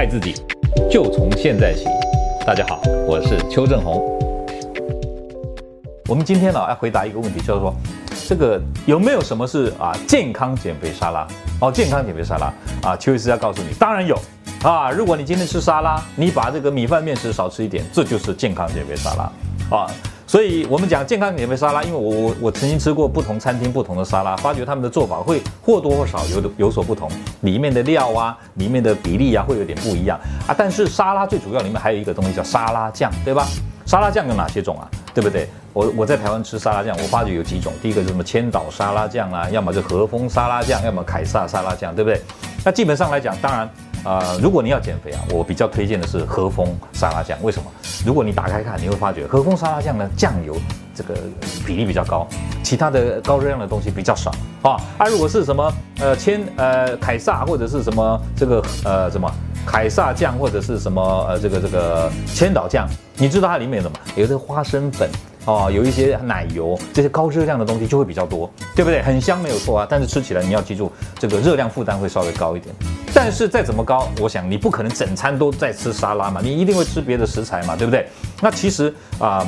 爱自己，就从现在起。大家好，我是邱正红。我们今天呢要回答一个问题，就是说，这个有没有什么是啊健康减肥沙拉？哦，健康减肥沙拉啊，邱医师要告诉你，当然有啊。如果你今天吃沙拉，你把这个米饭面食少吃一点，这就是健康减肥沙拉啊。所以，我们讲健康减肥沙拉，因为我我我曾经吃过不同餐厅不同的沙拉，发觉他们的做法会或多或少有有所不同，里面的料啊，里面的比例啊，会有点不一样啊。但是沙拉最主要里面还有一个东西叫沙拉酱，对吧？沙拉酱有哪些种啊？对不对？我我在台湾吃沙拉酱，我发觉有几种，第一个是什么千岛沙拉酱啊，要么就和风沙拉酱，要么凯撒沙拉酱，对不对？那基本上来讲，当然。啊、呃，如果你要减肥啊，我比较推荐的是和风沙拉酱。为什么？如果你打开看，你会发觉和风沙拉酱呢，酱油这个比例比较高，其他的高热量的东西比较少啊。啊，如果是什么呃千呃凯撒或者是什么这个呃什么凯撒酱或者是什么呃这个这个千岛酱，你知道它里面有什么？有这个花生粉。哦，有一些奶油这些高热量的东西就会比较多，对不对？很香没有错啊，但是吃起来你要记住，这个热量负担会稍微高一点。但是再怎么高，我想你不可能整餐都在吃沙拉嘛，你一定会吃别的食材嘛，对不对？那其实啊。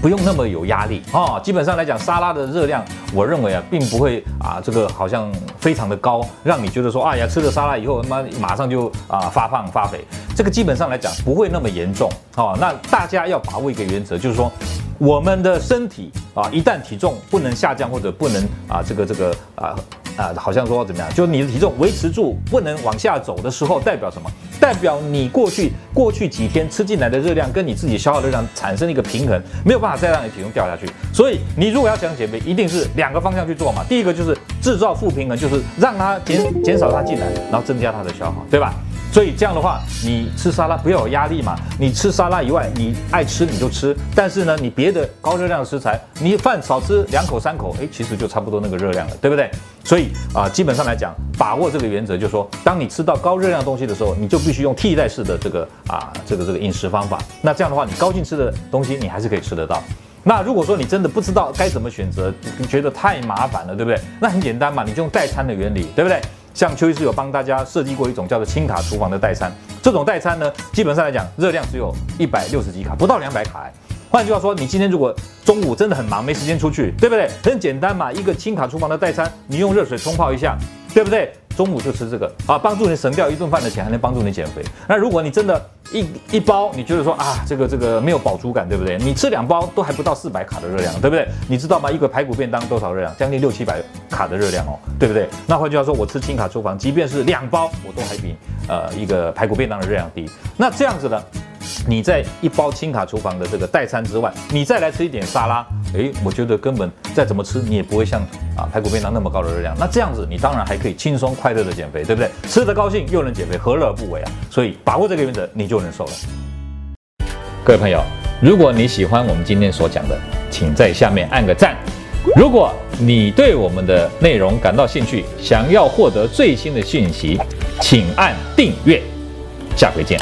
不用那么有压力哦。基本上来讲，沙拉的热量，我认为啊，并不会啊，这个好像非常的高，让你觉得说，哎呀，吃了沙拉以后，他妈马上就啊发胖发肥。这个基本上来讲，不会那么严重哦。那大家要把握一个原则，就是说，我们的身体啊，一旦体重不能下降或者不能啊，这个这个啊。啊，好像说怎么样？就你的体重维持住，不能往下走的时候，代表什么？代表你过去过去几天吃进来的热量跟你自己消耗热量产生一个平衡，没有办法再让你体重掉下去。所以你如果要想减肥，一定是两个方向去做嘛。第一个就是制造负平衡，就是让它减减少它进来，然后增加它的消耗，对吧？所以这样的话，你吃沙拉不要有压力嘛。你吃沙拉以外，你爱吃你就吃。但是呢，你别的高热量的食材，你饭少吃两口三口，诶，其实就差不多那个热量了，对不对？所以啊，基本上来讲，把握这个原则，就是说，当你吃到高热量东西的时候，你就必须用替代式的这个啊，这个这个饮食方法。那这样的话，你高兴吃的东西，你还是可以吃得到。那如果说你真的不知道该怎么选择，你觉得太麻烦了，对不对？那很简单嘛，你就用代餐的原理，对不对？像邱医师有帮大家设计过一种叫做轻卡厨房的代餐，这种代餐呢，基本上来讲热量只有一百六十几卡，不到两百卡。换句话说，你今天如果中午真的很忙，没时间出去，对不对？很简单嘛，一个轻卡厨房的代餐，你用热水冲泡一下，对不对？中午就吃这个啊，帮助你省掉一顿饭的钱，还能帮助你减肥。那如果你真的一一包，你觉得说啊，这个这个没有饱足感，对不对？你吃两包都还不到四百卡的热量，对不对？你知道吗？一个排骨便当多少热量？将近六七百卡的热量哦，对不对？那换句话说，我吃轻卡厨房，即便是两包，我都还比呃一个排骨便当的热量低。那这样子呢？你在一包轻卡厨房的这个代餐之外，你再来吃一点沙拉，诶，我觉得根本再怎么吃，你也不会像啊排骨便当那么高的热量。那这样子，你当然还可以轻松快乐的减肥，对不对？吃得高兴又能减肥，何乐而不为啊？所以把握这个原则，你就能瘦了。各位朋友，如果你喜欢我们今天所讲的，请在下面按个赞。如果你对我们的内容感到兴趣，想要获得最新的讯息，请按订阅。下回见。